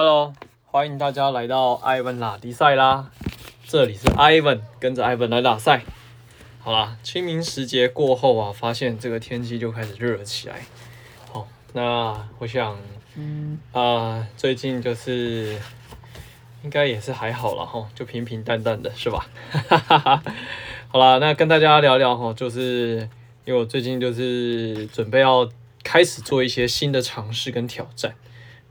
Hello，欢迎大家来到 Ivan 拉迪赛啦！这里是 Ivan，跟着 Ivan 来打赛。好啦，清明时节过后啊，发现这个天气就开始热起来。好，那我想，嗯啊、呃，最近就是应该也是还好了哈，就平平淡淡的是吧？哈哈哈好啦，那跟大家聊聊哈，就是因为我最近就是准备要开始做一些新的尝试跟挑战。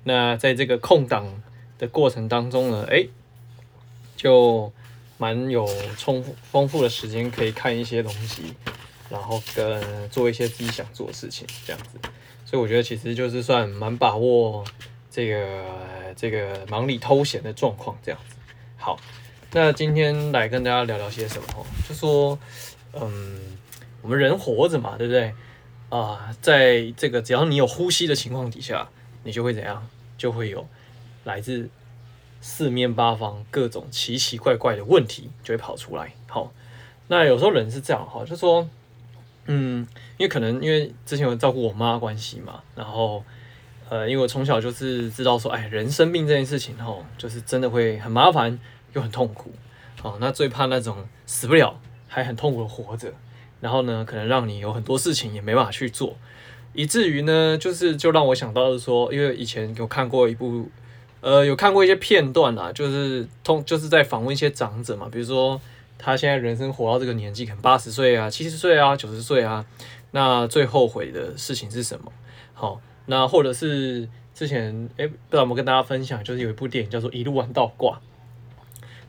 那在这个空档的过程当中呢，哎，就蛮有充丰富的时间可以看一些东西，然后跟做一些自己想做的事情，这样子。所以我觉得其实就是算蛮把握这个这个忙里偷闲的状况，这样子。好，那今天来跟大家聊聊些什么？就说，嗯，我们人活着嘛，对不对？啊，在这个只要你有呼吸的情况底下，你就会怎样？就会有来自四面八方各种奇奇怪怪的问题就会跑出来。好，那有时候人是这样哈，就说，嗯，因为可能因为之前有照顾我妈关系嘛，然后呃，因为我从小就是知道说，哎，人生病这件事情哈，就是真的会很麻烦又很痛苦。好，那最怕那种死不了还很痛苦的活着，然后呢，可能让你有很多事情也没办法去做。以至于呢，就是就让我想到是说，因为以前有看过一部，呃，有看过一些片段啦，就是通就是在访问一些长者嘛，比如说他现在人生活到这个年纪，可能八十岁啊、七十岁啊、九十岁啊，那最后悔的事情是什么？好，那或者是之前，诶，不知道有没有跟大家分享，就是有一部电影叫做《一路玩到挂》，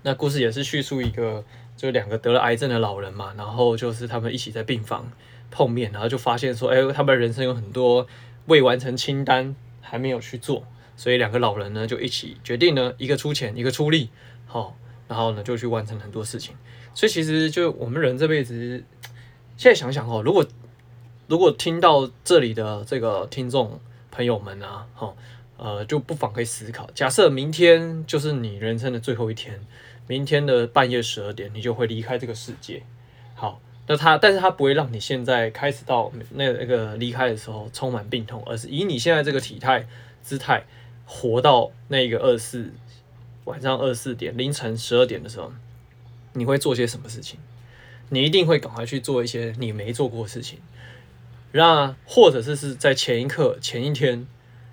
那故事也是叙述一个，就两个得了癌症的老人嘛，然后就是他们一起在病房。碰面，然后就发现说，哎，他们人生有很多未完成清单还没有去做，所以两个老人呢就一起决定呢，一个出钱，一个出力，好，然后呢就去完成很多事情。所以其实就我们人这辈子，现在想想哦，如果如果听到这里的这个听众朋友们啊，哈，呃，就不妨可以思考，假设明天就是你人生的最后一天，明天的半夜十二点，你就会离开这个世界，好。那他，但是他不会让你现在开始到那那个离开的时候充满病痛，而是以你现在这个体态姿态活到那个二四晚上二四点凌晨十二点的时候，你会做些什么事情？你一定会赶快去做一些你没做过的事情，那或者是是在前一刻、前一天，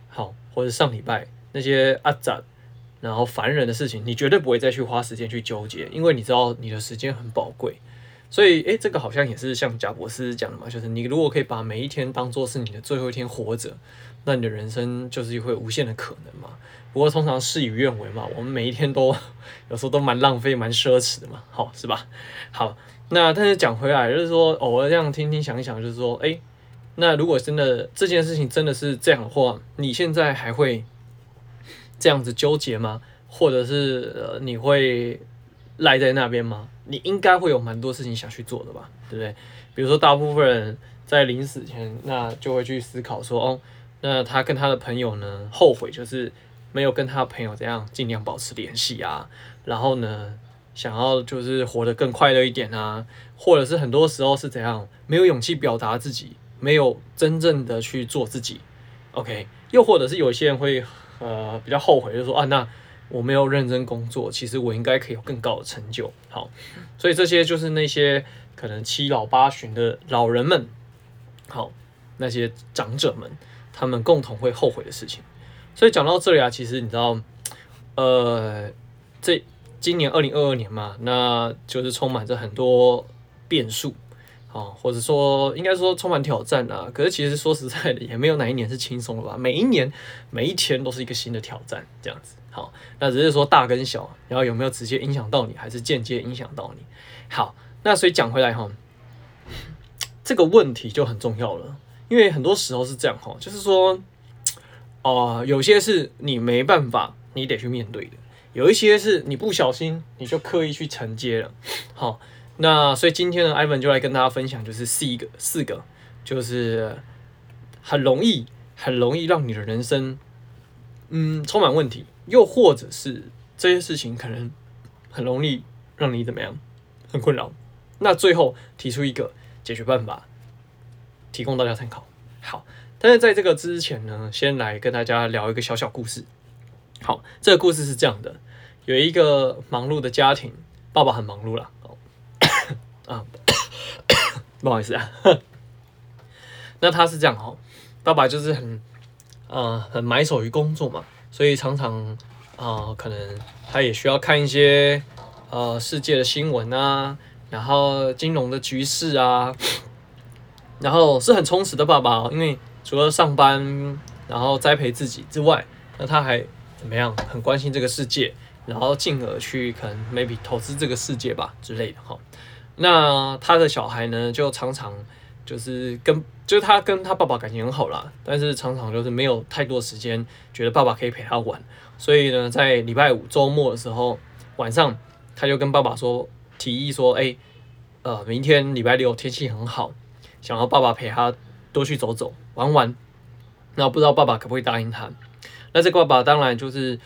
好，或者上礼拜那些阿杂然后烦人的事情，你绝对不会再去花时间去纠结，因为你知道你的时间很宝贵。所以，诶，这个好像也是像贾博士讲的嘛，就是你如果可以把每一天当做是你的最后一天活着，那你的人生就是会无限的可能嘛。不过通常事与愿违嘛，我们每一天都有时候都蛮浪费、蛮奢侈的嘛，好，是吧？好，那但是讲回来，就是说偶尔这样听听想一想，就是说，诶，那如果真的这件事情真的是这样的话，你现在还会这样子纠结吗？或者是呃，你会赖在那边吗？你应该会有蛮多事情想去做的吧，对不对？比如说，大部分人在临死前，那就会去思考说，哦，那他跟他的朋友呢，后悔就是没有跟他的朋友这样尽量保持联系啊，然后呢，想要就是活得更快乐一点啊，或者是很多时候是怎样，没有勇气表达自己，没有真正的去做自己，OK？又或者是有些人会呃比较后悔，就是说啊，那。我没有认真工作，其实我应该可以有更高的成就。好，所以这些就是那些可能七老八旬的老人们，好，那些长者们，他们共同会后悔的事情。所以讲到这里啊，其实你知道，呃，这今年二零二二年嘛，那就是充满着很多变数，哦，或者说应该说充满挑战啊。可是其实说实在的，也没有哪一年是轻松的吧？每一年每一天都是一个新的挑战，这样子。好，那只是说大跟小，然后有没有直接影响到你，还是间接影响到你？好，那所以讲回来哈，这个问题就很重要了，因为很多时候是这样哈，就是说，哦、有些是你没办法，你得去面对的；有一些是你不小心，你就刻意去承接了。好，那所以今天呢，Ivan 就来跟大家分享，就是四个四个，就是很容易很容易让你的人生，嗯，充满问题。又或者是这些事情可能很容易让你怎么样，很困扰。那最后提出一个解决办法，提供大家参考。好，但是在这个之前呢，先来跟大家聊一个小小故事。好，这个故事是这样的：有一个忙碌的家庭，爸爸很忙碌了。啊，不好意思啊。那他是这样哦，爸爸就是很，呃，很埋首于工作嘛，所以常常啊、可能他也需要看一些呃世界的新闻啊，然后金融的局势啊，然后是很充实的爸爸哦，因为除了上班，然后栽培自己之外，那他还怎么样？很关心这个世界，然后进而去可能 maybe 投资这个世界吧之类的哈。那他的小孩呢，就常常就是跟。就是他跟他爸爸感情很好啦，但是常常就是没有太多时间，觉得爸爸可以陪他玩，所以呢，在礼拜五周末的时候晚上，他就跟爸爸说，提议说，哎、呃，明天礼拜六天气很好，想要爸爸陪他多去走走玩玩，那不知道爸爸可不可以答应他？那这个爸爸当然就是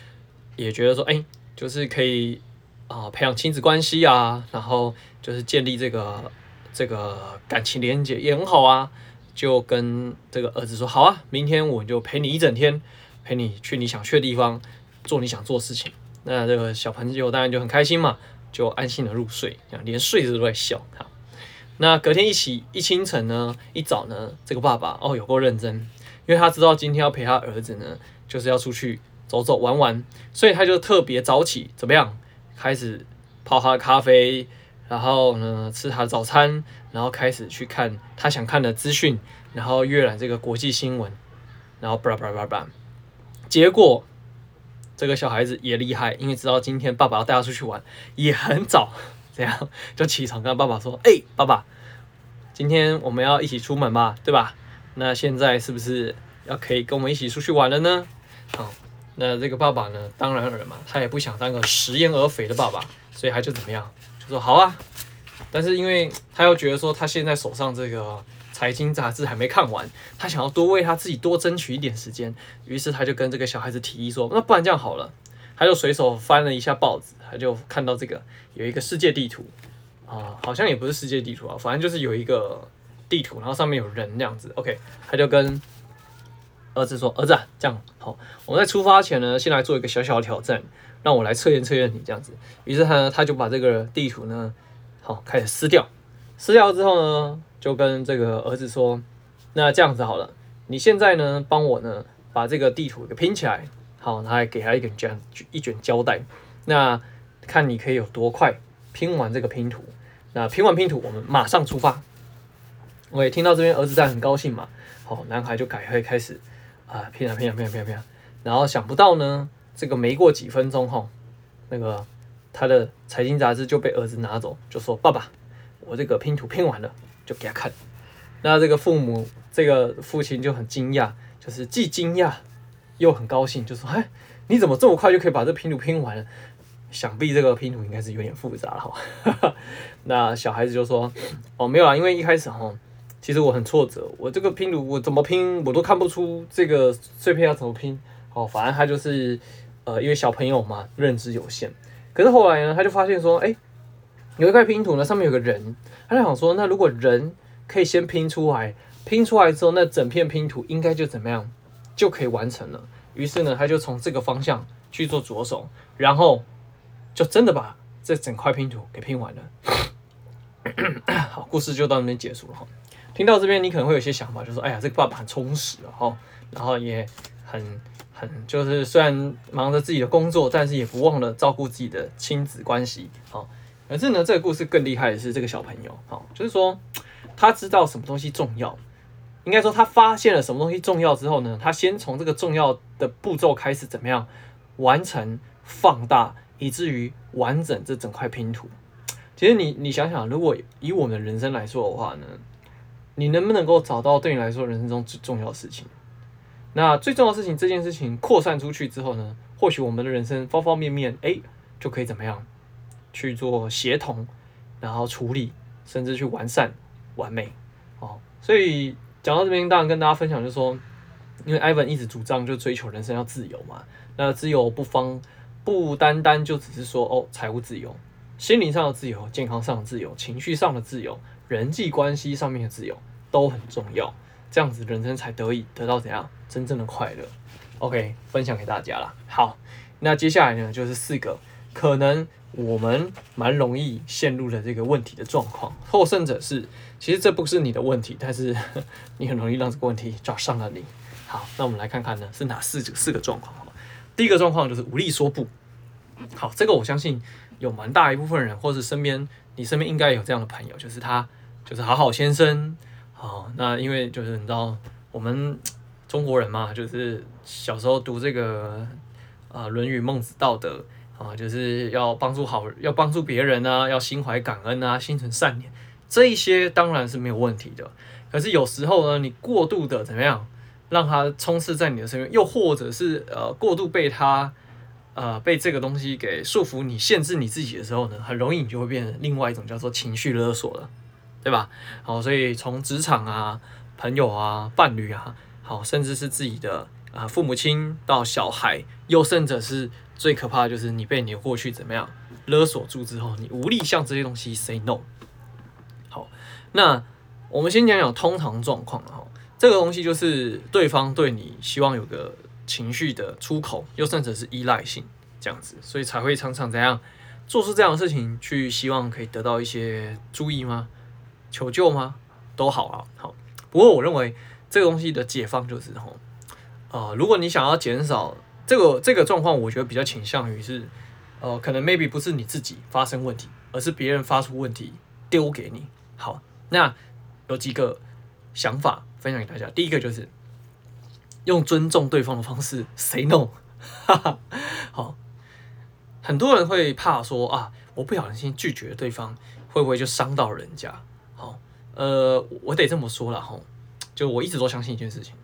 也觉得说，哎、就是可以啊、培养亲子关系啊，然后就是建立这个这个感情连接也很好啊。就跟这个儿子说好啊，明天我就陪你一整天，陪你去你想去的地方，做你想做的事情。那这个小朋友当然就很开心嘛，就安心的入睡，连睡着都在笑。哈，那隔天一起一清晨呢，一早呢，这个爸爸哦有够认真，因为他知道今天要陪他儿子呢，就是要出去走走玩玩，所以他就特别早起，怎么样？开始泡他的咖啡。然后呢，吃他的早餐，然后开始去看他想看的资讯，然后阅览这个国际新闻，然后巴拉巴拉巴拉，结果这个小孩子也厉害，因为知道今天爸爸要带他出去玩，也很早，这样就起床跟爸爸说：“哎，爸爸，今天我们要一起出门吧，对吧？那现在是不是要可以跟我们一起出去玩了呢？”好，那这个爸爸呢，当然了嘛，他也不想当个食言而肥的爸爸，所以他就怎么样？就说好啊，但是因为他又觉得说他现在手上这个财经杂志还没看完，他想要多为他自己多争取一点时间，于是他就跟这个小孩子提议说，那不然这样好了，他就随手翻了一下报纸，他就看到这个有一个世界地图啊，好像也不是世界地图啊，反正就是有一个地图，然后上面有人这样子。OK，他就跟儿子说，儿子啊，这样好，我们在出发前呢，先来做一个小小的挑战。让我来测验测验你这样子，于是他呢，他就把这个地图呢，好开始撕掉，撕掉之后呢，就跟这个儿子说，那这样子好了，你现在呢，帮我呢把这个地图给拼起来，好，他还给他一卷卷一卷胶带，那看你可以有多快拼完这个拼图，那拼完拼图，我们马上出发。我也听到这边儿子在很高兴嘛，好，男孩就赶快开始啊拼了拼了拼了拼了拼啊，然后想不到呢。这个没过几分钟哈，那个他的财经杂志就被儿子拿走，就说：“爸爸，我这个拼图拼完了，就给他看。”那这个父母，这个父亲就很惊讶，就是既惊讶又很高兴，就说：“哎，你怎么这么快就可以把这拼图拼完了？想必这个拼图应该是有点复杂了哈。”那小孩子就说：“哦，没有啊，因为一开始哈，其实我很挫折，我这个拼图我怎么拼我都看不出这个碎片要怎么拼。哦，反正他就是。”呃，因为小朋友嘛，认知有限。可是后来呢，他就发现说，哎，有一块拼图呢，上面有个人。他就想说，那如果人可以先拼出来，拼出来之后，那整片拼图应该就怎么样，就可以完成了。于是呢，他就从这个方向去做着手，然后就真的把这整块拼图给拼完了。好，故事就到那边结束了哈。听到这边，你可能会有些想法，就说，哎呀，这个爸爸很充实哦，然后也很很。就是虽然忙着自己的工作，但是也不忘了照顾自己的亲子关系。好，可是呢，这个故事更厉害的是这个小朋友。好，就是说他知道什么东西重要，应该说他发现了什么东西重要之后呢，他先从这个重要的步骤开始，怎么样完成放大，以至于完整这整块拼图。其实你你想想，如果以我们的人生来说的话呢，你能不能够找到对你来说人生中最重要的事情？那最重要的事情，这件事情扩散出去之后呢，或许我们的人生方方面面，哎，就可以怎么样去做协同，然后处理，甚至去完善、完美，哦。所以讲到这边，当然跟大家分享就是说，因为 Ivan 一直主张就追求人生要自由嘛。那自由不方不单单就只是说哦，财务自由，心灵上的自由、健康上的自由、情绪上的自由、人际关系上面的自由都很重要。这样子人生才得以得到怎样真正的快乐。OK，分享给大家了。好，那接下来呢，就是四个可能我们蛮容易陷入的这个问题的状况，获胜者是其实这不是你的问题，但是 你很容易让这个问题找上了你。好，那我们来看看呢，是哪四四个状况？第一个状况就是无力说不。好，这个我相信有蛮大一部分人，或是身边你身边应该有这样的朋友，就是他就是好好先生。好，那因为就是你知道我们。中国人嘛，就是小时候读这个啊《论语》《孟子》道德啊，就是要帮助好，要帮助别人啊，要心怀感恩啊，心存善念，这一些当然是没有问题的。可是有时候呢，你过度的怎么样，让他充斥在你的身边，又或者是呃过度被他呃被这个东西给束缚你、限制你自己的时候呢，很容易你就会变成另外一种叫做情绪勒索了，对吧？好，所以从职场啊、朋友啊、伴侣啊。好，甚至是自己的啊父母亲到小孩，又甚者是最可怕的就是你被你的过去怎么样勒索住之后，你无力向这些东西 say no。好，那我们先讲讲通常状况哈，这个东西就是对方对你希望有个情绪的出口，又甚者是依赖性这样子，所以才会常常怎样做出这样的事情，去希望可以得到一些注意吗？求救吗？都好啊，好。不过我认为。这个东西的解放就是吼，呃，如果你想要减少这个这个状况，我觉得比较倾向于是，呃，可能 maybe 不是你自己发生问题，而是别人发出问题丢给你。好，那有几个想法分享给大家。第一个就是用尊重对方的方式 say no。哈哈，好，很多人会怕说啊，我不小心拒绝对方，会不会就伤到人家？呃，我得这么说了吼。就我一直都相信一件事情，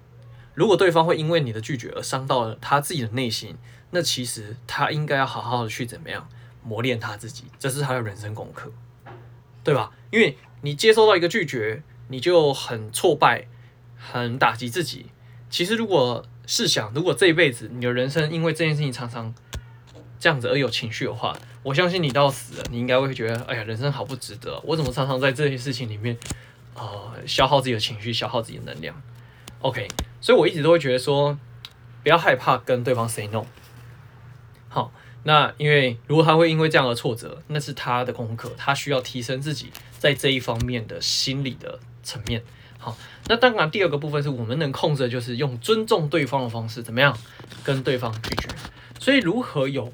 如果对方会因为你的拒绝而伤到了他自己的内心，那其实他应该要好好的去怎么样磨练他自己，这是他的人生功课，对吧？因为你接收到一个拒绝，你就很挫败，很打击自己。其实如果试想，如果这一辈子你的人生因为这件事情常常这样子而有情绪的话，我相信你到死了，你应该会觉得，哎呀，人生好不值得，我怎么常常在这些事情里面。呃，消耗自己的情绪，消耗自己的能量。OK，所以我一直都会觉得说，不要害怕跟对方 say no。好，那因为如果他会因为这样的挫折，那是他的功课，他需要提升自己在这一方面的心理的层面。好，那当然第二个部分是我们能控制的，就是用尊重对方的方式，怎么样跟对方拒绝。所以如何有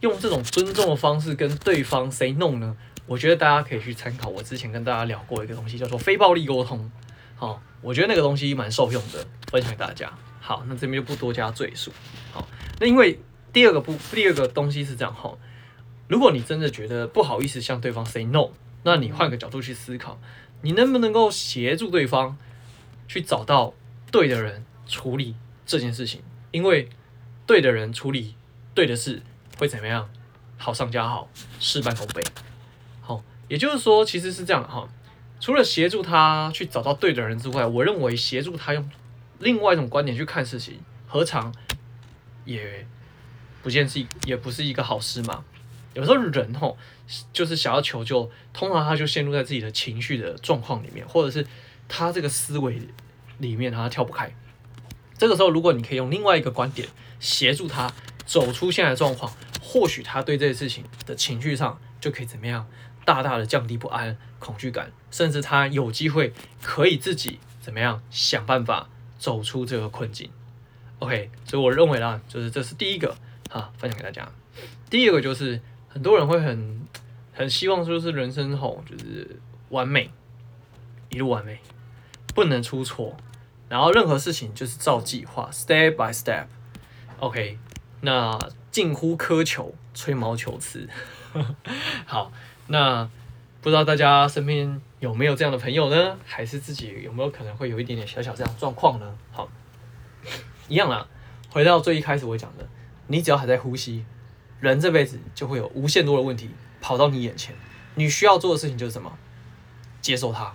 用这种尊重的方式跟对方 say no 呢？我觉得大家可以去参考我之前跟大家聊过一个东西，叫做非暴力沟通。好，我觉得那个东西蛮受用的，分享给大家。好，那这边就不多加赘述。好，那因为第二个不，第二个东西是这样哈。如果你真的觉得不好意思向对方 say no，那你换个角度去思考，你能不能够协助对方去找到对的人处理这件事情？因为对的人处理对的事会怎么样？好上加好，事半功倍。好也就是说，其实是这样哈。除了协助他去找到对的人之外，我认为协助他用另外一种观点去看事情，何尝也不见是也不是一个好事嘛？有时候人吼就是想要求救，通常他就陷入在自己的情绪的状况里面，或者是他这个思维里面他跳不开。这个时候，如果你可以用另外一个观点协助他走出现在的状况，或许他对这件事情的情绪上就可以怎么样？大大的降低不安、恐惧感，甚至他有机会可以自己怎么样想办法走出这个困境。OK，所以我认为啦，就是这是第一个啊，分享给大家。第二个就是很多人会很很希望说是人生吼就是完美，一路完美，不能出错，然后任何事情就是照计划，step by step。OK，那近乎苛求、吹毛求疵。好。那不知道大家身边有没有这样的朋友呢？还是自己有没有可能会有一点点小小这样状况呢？好，一样啦。回到最一开始我讲的，你只要还在呼吸，人这辈子就会有无限多的问题跑到你眼前。你需要做的事情就是什么？接受它，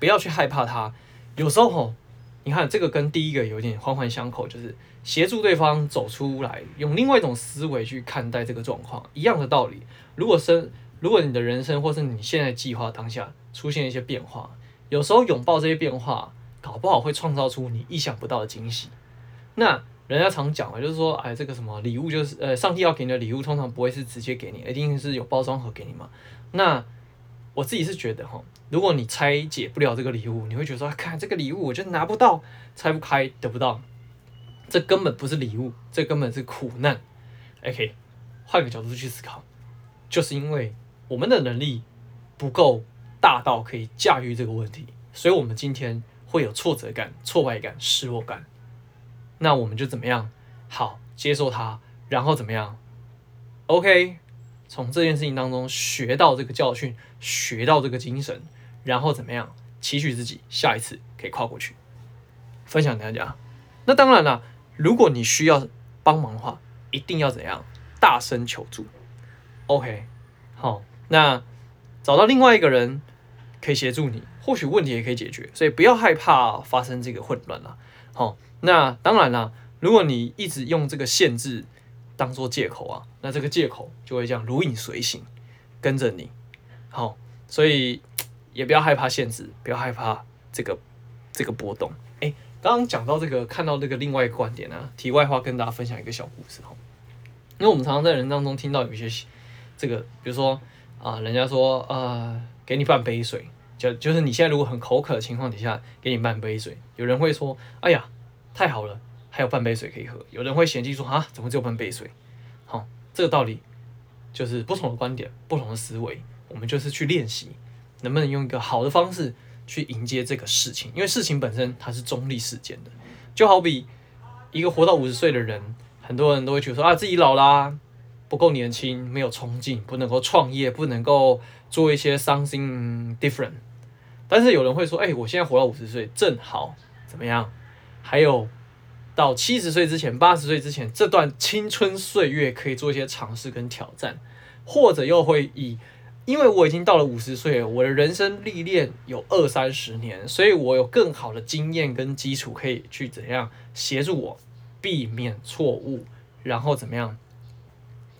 不要去害怕它。有时候吼，你看这个跟第一个有点环环相扣，就是协助对方走出来，用另外一种思维去看待这个状况，一样的道理。如果生，如果你的人生或是你现在计划当下出现一些变化，有时候拥抱这些变化，搞不好会创造出你意想不到的惊喜。那人家常讲啊，就是说，哎，这个什么礼物，就是呃，上帝要给你的礼物，通常不会是直接给你，一定是有包装盒给你嘛。那我自己是觉得哈，如果你拆解不了这个礼物，你会觉得说，看这个礼物，我就拿不到，拆不开，得不到，这根本不是礼物，这根本是苦难。OK，换个角度去思考，就是因为我们的能力不够大到可以驾驭这个问题，所以我们今天会有挫折感、挫败感、失落感。那我们就怎么样？好，接受它，然后怎么样？OK，从这件事情当中学到这个教训，学到这个精神，然后怎么样？期许自己下一次可以跨过去。分享给大家。那当然了，如果你需要帮忙的话，一定要怎样？大声求助。OK，好，那找到另外一个人可以协助你，或许问题也可以解决。所以不要害怕发生这个混乱了。好。那当然啦，如果你一直用这个限制当做借口啊，那这个借口就会这样如影随形，跟着你。好，所以也不要害怕限制，不要害怕这个这个波动。刚刚讲到这个，看到这个另外一个观点呢、啊，题外话跟大家分享一个小故事哈。因为我们常常在人当中听到有一些这个，比如说啊，人家说呃，给你半杯水，就就是你现在如果很口渴的情况底下，给你半杯水，有人会说，哎呀。太好了，还有半杯水可以喝。有人会嫌弃说啊，怎么只有半杯水？好，这个道理就是不同的观点，不同的思维。我们就是去练习，能不能用一个好的方式去迎接这个事情？因为事情本身它是中立事件的，就好比一个活到五十岁的人，很多人都会觉得说啊，自己老啦，不够年轻，没有冲劲，不能够创业，不能够做一些 something different。但是有人会说，哎，我现在活到五十岁，正好怎么样？还有到七十岁之前、八十岁之前这段青春岁月，可以做一些尝试跟挑战，或者又会以，因为我已经到了五十岁了，我的人生历练有二三十年，所以我有更好的经验跟基础，可以去怎样协助我避免错误，然后怎么样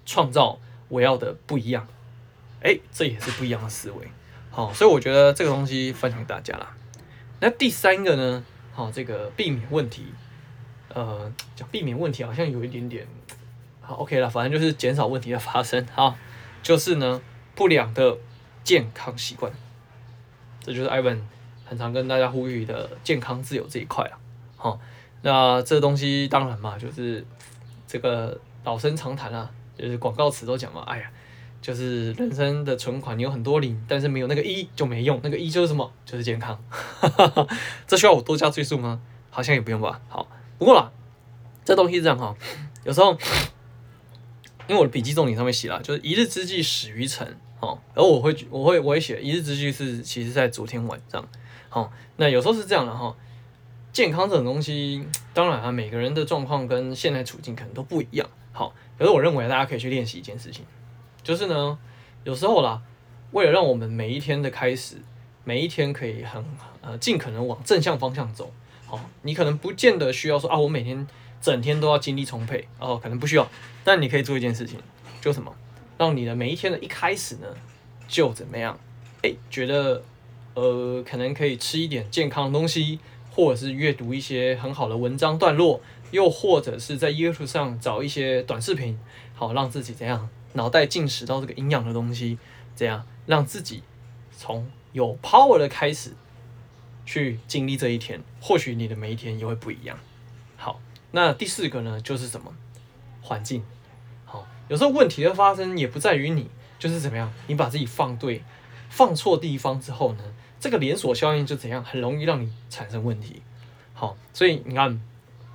创造我要的不一样。哎，这也是不一样的思维。好，所以我觉得这个东西分享给大家啦。那第三个呢？好，这个避免问题，呃，讲避免问题好像有一点点，好，OK 了，反正就是减少问题的发生。好，就是呢，不良的健康习惯，这就是 Ivan 很常跟大家呼吁的健康自由这一块了。好，那这东西当然嘛，就是这个老生常谈啊，就是广告词都讲嘛，哎呀。就是人生的存款，有很多零，但是没有那个一就没用。那个一就是什么？就是健康。这需要我多加赘述吗？好像也不用吧。好，不过啦，这东西是这样哈。有时候，因为我的笔记重点上面写了，就是一日之计始于晨。哦，而我会，我会，我会写一日之计是其实在昨天晚上。好，那有时候是这样的哈。健康这种东西，当然啊，每个人的状况跟现在处境可能都不一样。好，可是我认为大家可以去练习一件事情。就是呢，有时候啦，为了让我们每一天的开始，每一天可以很呃尽可能往正向方向走，好，你可能不见得需要说啊，我每天整天都要精力充沛哦，可能不需要，但你可以做一件事情，就什么，让你的每一天的一开始呢，就怎么样，哎，觉得呃可能可以吃一点健康的东西，或者是阅读一些很好的文章段落，又或者是在 YouTube 上找一些短视频，好，让自己怎样。脑袋进食到这个营养的东西，这样让自己从有 power 的开始去经历这一天，或许你的每一天也会不一样。好，那第四个呢，就是什么？环境。好，有时候问题的发生也不在于你，就是怎么样，你把自己放对、放错地方之后呢，这个连锁效应就怎样，很容易让你产生问题。好，所以你看。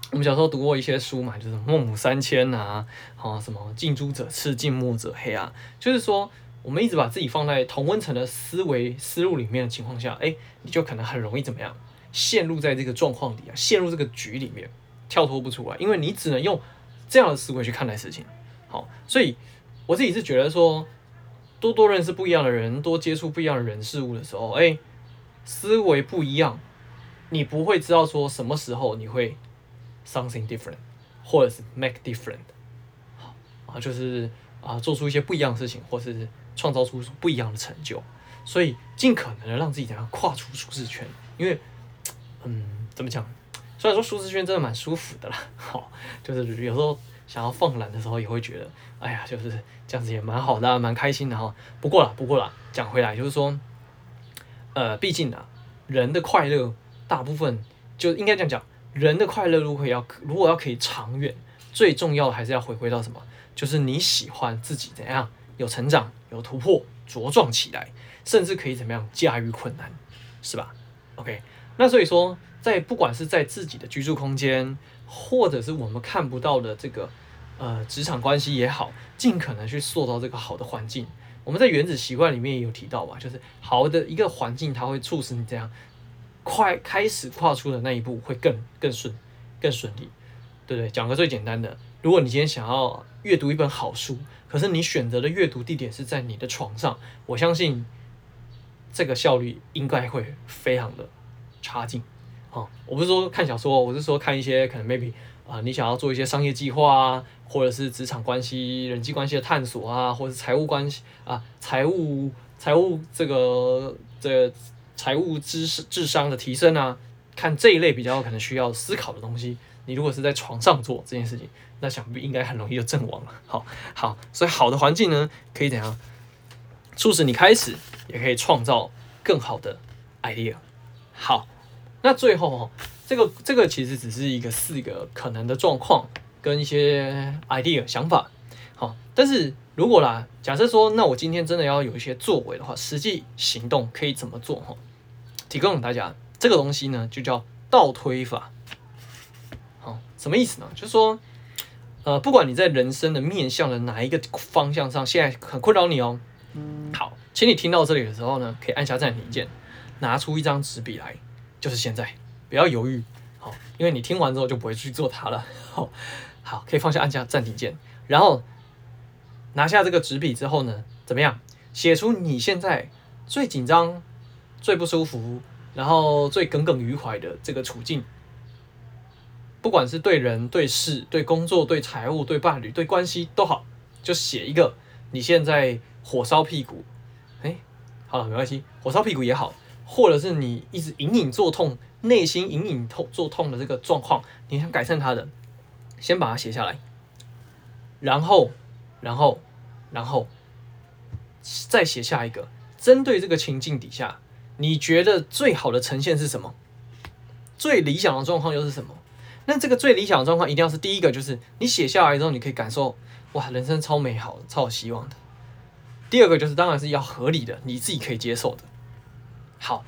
我们小时候读过一些书嘛，就是《孟母三迁》啊，好什么“近朱者赤，近墨者黑”啊，就是说我们一直把自己放在同温层的思维思路里面的情况下，哎，你就可能很容易怎么样，陷入在这个状况里啊，陷入这个局里面，跳脱不出来，因为你只能用这样的思维去看待事情。好，所以我自己是觉得说，多多认识不一样的人，多接触不一样的人事物的时候，哎，思维不一样，你不会知道说什么时候你会。Something different，或者是 make different，好啊，就是啊，做出一些不一样的事情，或是创造出不一样的成就，所以尽可能的让自己怎样跨出舒适圈，因为，嗯，怎么讲，虽然说舒适圈真的蛮舒服的啦，好，就是有时候想要放懒的时候，也会觉得，哎呀，就是这样子也蛮好的，蛮开心的哈。不过啦，不过啦，讲回来就是说，呃，毕竟啊，人的快乐大部分就应该这样讲，人的快乐如果要如果要可以长远，最重要的还是要回归到什么？就是你喜欢自己怎样有成长、有突破、茁壮起来，甚至可以怎么样驾驭困难，是吧？OK，那所以说，在不管是在自己的居住空间，或者是我们看不到的这个呃职场关系也好，尽可能去塑造这个好的环境。我们在原子习惯里面也有提到吧，就是好的一个环境，它会促使你这样快开始跨出的那一步会更更顺、更顺利，对不对？讲个最简单的。如果你今天想要阅读一本好书，可是你选择的阅读地点是在你的床上，我相信这个效率应该会非常的差劲。哦，我不是说看小说，我是说看一些可能 maybe 啊、你想要做一些商业计划啊，或者是职场关系、人际关系的探索啊，或者是财务关系啊，财务财务这个这财务知识智商的提升啊，看这一类比较可能需要思考的东西。你如果是在床上做这件事情，那想必应该很容易就阵亡了。好，好，所以好的环境呢，可以怎样促使你开始，也可以创造更好的 idea。好，那最后哦，这个这个其实只是一个四个可能的状况跟一些 idea 想法。好，但是如果啦，假设说，那我今天真的要有一些作为的话，实际行动可以怎么做？哈，提供给大家这个东西呢，就叫倒推法。好什么意思呢？就是说，呃，不管你在人生的面向的哪一个方向上，现在很困扰你哦。好，请你听到这里的时候呢，可以按下暂停键，拿出一张纸笔来，就是现在，不要犹豫。好，因为你听完之后就不会去做它了。好，好，可以放下按下暂停键，然后拿下这个纸笔之后呢，怎么样？写出你现在最紧张、最不舒服，然后最耿耿于怀的这个处境。不管是对人、对事、对工作、对财务、对伴侣、对关系都好，就写一个你现在火烧屁股，哎，好了，没关系，火烧屁股也好，或者是你一直隐隐作痛、内心隐隐痛作痛的这个状况，你想改善它的，先把它写下来，然后，然后，然后再写下一个，针对这个情境底下，你觉得最好的呈现是什么？最理想的状况又是什么？那这个最理想的状况一定要是第一个，就是你写下来之后，你可以感受哇，人生超美好，超有希望的。第二个就是当然是要合理的，你自己可以接受的。好，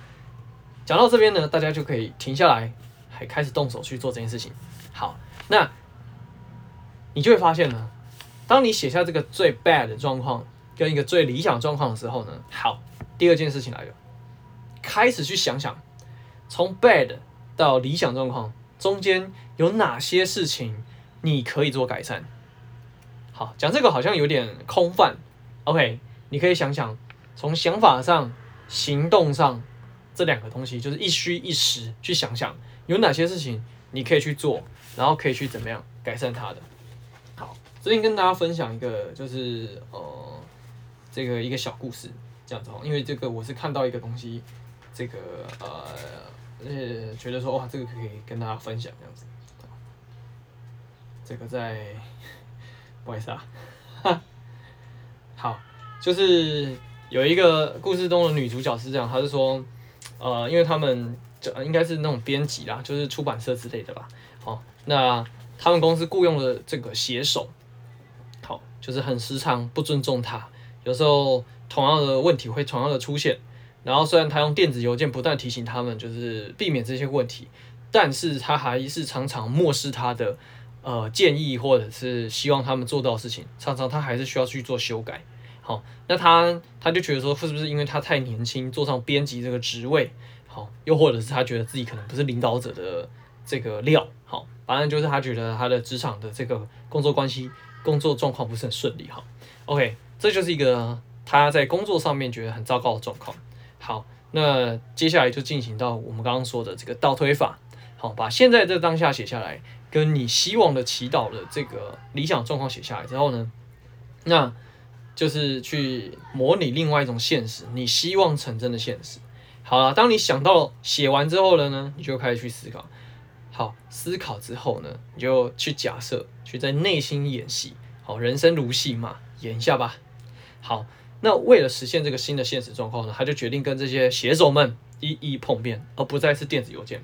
讲到这边呢，大家就可以停下来，还开始动手去做这件事情。好，那你就会发现呢，当你写下这个最 bad 的状况跟一个最理想状况的时候呢，好，第二件事情来了，开始去想想从 bad 到理想状况。中间有哪些事情你可以做改善？好，讲这个好像有点空泛。OK，你可以想想，从想法上、行动上这两个东西，就是一虚一实，去想想有哪些事情你可以去做，然后可以去怎么样改善它的。好，这边跟大家分享一个，就是呃，这个一个小故事，这样子哦，因为这个我是看到一个东西，这个呃。而且觉得说哇，这个可以跟大家分享这样子。这个在，不好意思啊，哈，好，就是有一个故事中的女主角是这样，她是说，呃，因为他们这应该是那种编辑啦，就是出版社之类的吧。好，那他们公司雇佣了这个写手，好，就是很时常不尊重他，有时候同样的问题会同样的出现。然后虽然他用电子邮件不断提醒他们，就是避免这些问题，但是他还是常常漠视他的呃建议或者是希望他们做到的事情，常常他还是需要去做修改。好，那他他就觉得说，是不是因为他太年轻，坐上编辑这个职位？好，又或者是他觉得自己可能不是领导者的这个料？好，反正就是他觉得他的职场的这个工作关系、工作状况不是很顺利。哈，OK，这就是一个他在工作上面觉得很糟糕的状况。好，那接下来就进行到我们刚刚说的这个倒推法。好，把现在这当下写下来，跟你希望的祈祷的这个理想状况写下来之后呢，那就是去模拟另外一种现实，你希望成真的现实。好了，当你想到写完之后了呢，你就开始去思考。好，思考之后呢，你就去假设，去在内心演习。好，人生如戏嘛，演一下吧。好，那为了实现这个新的现实状况呢，他就决定跟这些写手们一一碰面，而不再是电子邮件。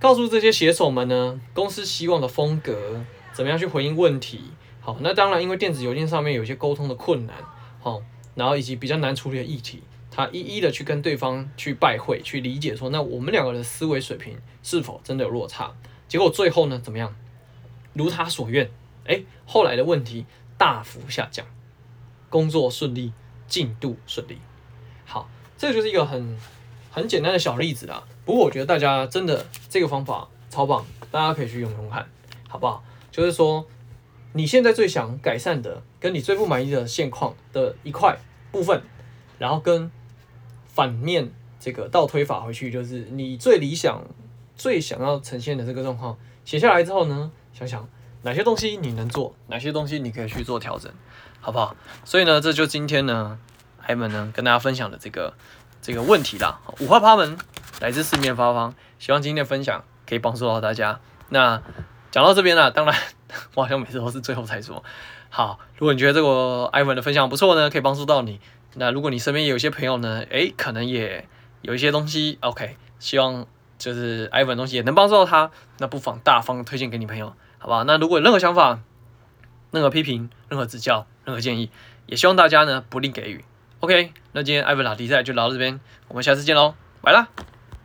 告诉这些写手们呢，公司希望的风格，怎么样去回应问题。好，那当然，因为电子邮件上面有一些沟通的困难，好，然后以及比较难处理的议题，他一一的去跟对方去拜会，去理解说，那我们两个人的思维水平是否真的有落差？结果最后呢，怎么样？如他所愿，哎，后来的问题大幅下降，工作顺利，进度顺利。好，这就是一个很很简单的小例子啦。不过我觉得大家真的这个方法超棒，大家可以去用用看，好不好？就是说。你现在最想改善的，跟你最不满意的现况的一块部分，然后跟反面这个倒推法回去，就是你最理想、最想要呈现的这个状况，写下来之后呢，想想哪些东西你能做，哪些东西你可以去做调整，好不好？所以呢，这就今天呢，Ivan 呢跟大家分享的这个这个问题啦，五花八门，来自四面八方，希望今天的分享可以帮助到大家。那讲到这边了，当然。我好像每次都是最后才说。好，如果你觉得这个 Ivan 的分享不错呢，可以帮助到你。那如果你身边有一些朋友呢，诶，可能也有一些东西，OK，希望就是 Ivan 的东西也能帮助到他，那不妨大方推荐给你朋友，好不好？那如果有任何想法、任何批评、任何指教、任何建议，也希望大家呢不吝给予。OK，那今天 Ivan 拉迪赛就聊到这边，我们下次见喽，拜啦。